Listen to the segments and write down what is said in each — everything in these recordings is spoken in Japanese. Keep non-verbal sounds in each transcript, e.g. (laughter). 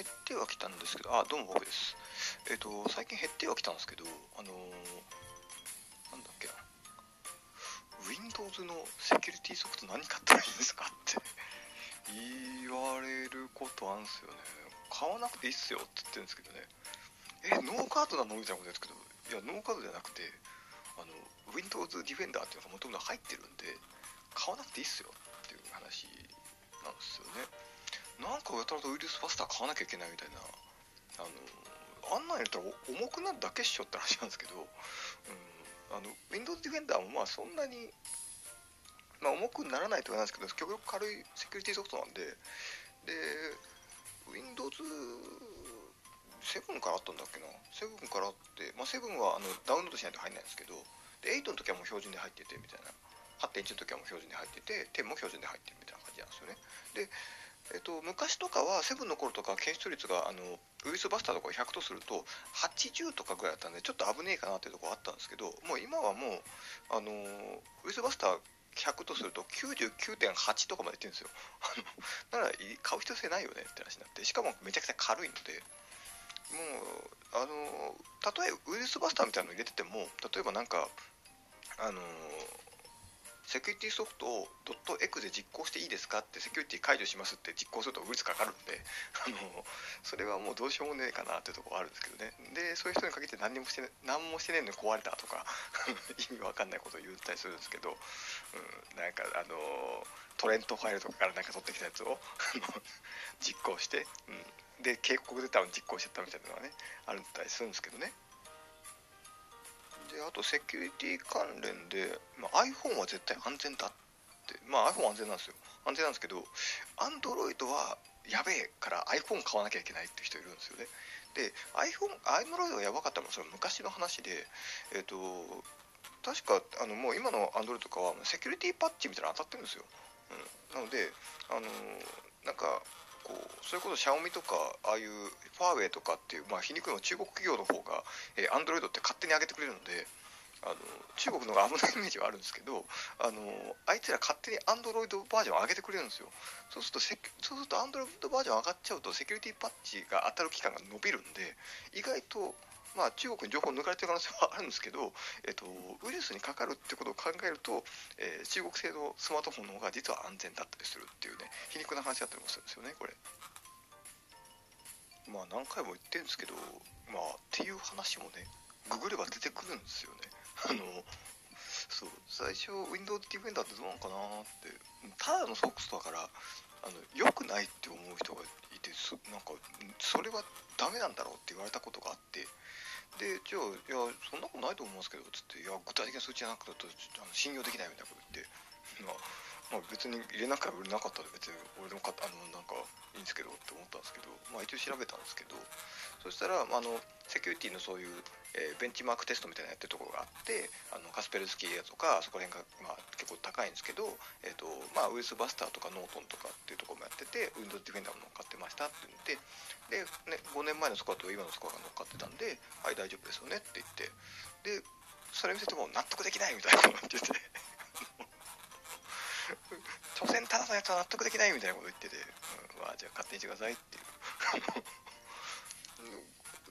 減ってはきたんですけど、あ、どうも僕です。えっ、と、最近減ってはきたんですけど、あのーなんだっけな、Windows のセキュリティソフト何買ったらいいんですかって言われることあるんですよね。買わなくていいっすよって言ってるんですけどね。え、ノーカードなのみたいなことですけど、いや、ノーカードじゃなくて、あの、Windows Defender っていうのがもともと入ってるんで、買わなくていいっすよっていう話なんですよね。なんかやたらとウイルスバスター買わなきゃいけないみたいな、あの、あんなんやったら重くなるだけっしょって話なんですけど、うん、あの、Windows Defender もまあそんなに、まあ重くならないとはないですけど、極力軽いセキュリティソフトなんで、で、Windows 7からあったんだっけな。7からあって、まあ、7はあのダウンロードしないと入んないんですけど。で8の時はもう標準で入っててみたいな。8.1の時はもう標準で入ってて10も標準で入ってるみたいな感じなんですよね。で、えっと昔とかは7の頃とか検出率があのウイルスバスターとか100とすると80とかぐらいだったんでちょっと危ねえかなっていうところあったんですけどもう今はもうあのウイルスバスター100とすると99.8とかまでいってるんですよ。なら買う必要性ないよねって話になって。しかもめちゃくちゃ軽いので。もうあのたとえウイルスバスターみたいなの入れてても例えばなんかあのセキュリティソフトを .exe で実行していいですかってセキュリティ解除しますって実行するとウイルスかかるんであのそれはもうどうしようもねえかなっていうところあるんですけどね。でそういう人に限って何にもして、ね、何もしてねえのに壊れたとか (laughs) 意味わかんないことを言ったりするんですけど、うん、なんかあのトレントファイルとかからなんか取ってきたやつを実行して、うん、で警告出たの実行してたみたいなのがねあるんだったりするんですけどね。であとセキュリティ関連で、まあ、iPhone は絶対安全だって。まあ iPhone 安全なんですよ。安全なんですけど Android はやべえから iPhone 買わなきゃいけないって人いるんですよね。で iPhone Android がやばかったのはそれ昔の話でえっ、と確かあのもう今の Android とかはセキュリティパッチみたいなの当たってるんですよ、うん、なのであのなんかこうそれこそシャオミとかああいうファーウェイとかっていう、まあ、皮肉の中国企業の方が、アンドロイドって勝手に上げてくれるのであの中国の方が危ないイメージはあるんですけどあのあいつら勝手にアンドロイドバージョン上げてくれるんですよ。そうするとセそうすると Android バージョン上がっちゃうとセキュリティパッチが当たる期間が伸びるんで意外とまあ、中国に情報を抜かれてる可能性はあるんですけど、えっと、ウイルスにかかるってことを考えると、えー、中国製のスマートフォンの方が実は安全だったりするっていうね皮肉な話だったりもするんですよねこれ。まあ何回も言ってるんですけどまあっていう話もねググれば出てくるんですよね。(laughs) あのそう最初 Windows Defender ってどうなのかなって。ただのソックスだからあの良くないって思う人がいてそなんかそれはダメなんだろうって言われたことがあって。でじゃあいやそんなことないと思うんですけどつっていや具体的な数値じゃなくてあの信用できないみたいなこと言って、まあ、まあ、別に入れなきゃ売れなかったら別に俺でも買ったあのなんかいいんですけどって思ったんですけど、まあ、一応調べたんですけどそしたらまあのセキュリティのそういう、えー、ベンチマークテストみたいなのやってるところがあってあのカスペルスキーやとかそこら辺が、まあ、結構高いんですけど、えーとまあ、ウイルスバスターとかノートンとかっていうところもやってて Windows Defender も乗っかってましたって言ってで、ね、5年前のスコアと今のスコアが乗っかってたんではい大丈夫ですよねって言ってでそれ見せても納得できないみたいなこと言ってて。所詮ただのやつは納得できないみたいなこと言ってて、うん、まあじゃあ勝手にしてくださいっていう。(laughs)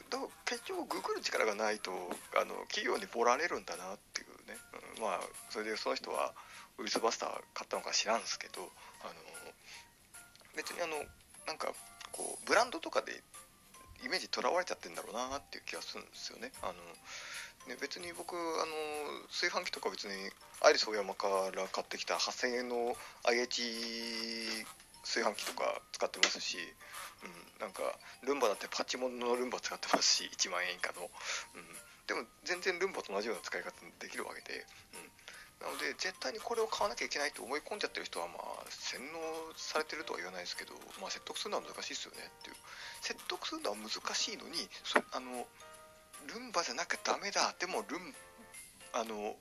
だから結局ググる力がないとあの企業にボられるんだなっていうね、うん、まあそれでその人はウイルスバスター買ったのか知らんすけどあの別にあのなんかこうブランドとかでイメージとらわれちゃってんだろうなっていう気がするんですよね。あのね別に僕あの炊飯器とか別にアイリスオーヤマから買ってきた8000円の IH 炊飯器とか使ってますし、うん、なんかルンバだってパチモンのルンバ使ってますし1万円以下の、うん、でも全然ルンバと同じような使い方できるわけで、うん、なので絶対にこれを買わなきゃいけないと思い込んじゃってる人はまあ洗脳されてるとは言わないですけど、まあ、説得するのは難しいですよねっていう。説得するのは難しいのにそあのルンバじゃなきゃダメだ。でもルンあの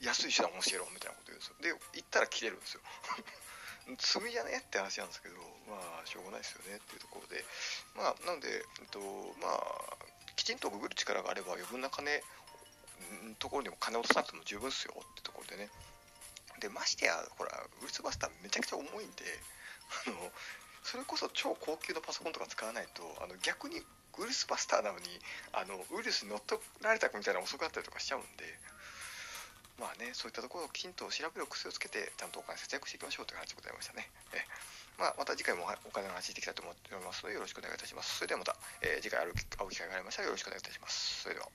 安い手段を教えろみたいなこと言うんですよ。で言ったら切れるんですよ。罪じゃねって話なんですけどまあしょうがないですよねっていうところで。まあなので、えっと、まあきちんとググる力があれば余分な金ところにも金を落とさなくても十分っすよってところでね。でましてやほらウルスバスターめちゃくちゃ重いんであのそれこそ超高級のパソコンとか使わないとあの逆にウイルスバスターなのにあのウイルスに乗っ取られたみたいな遅かったりとかしちゃうんでまあねそういったところをきちんと調べる癖をつけてちゃんとお金節約していきましょうという話でございましたね。えまあ、また次回もお金の話していきたいと思っておりますのでよろしくお願いいたします。それではまた、えー、次回会う機会がありましたらよろしくお願いいたします。それでは。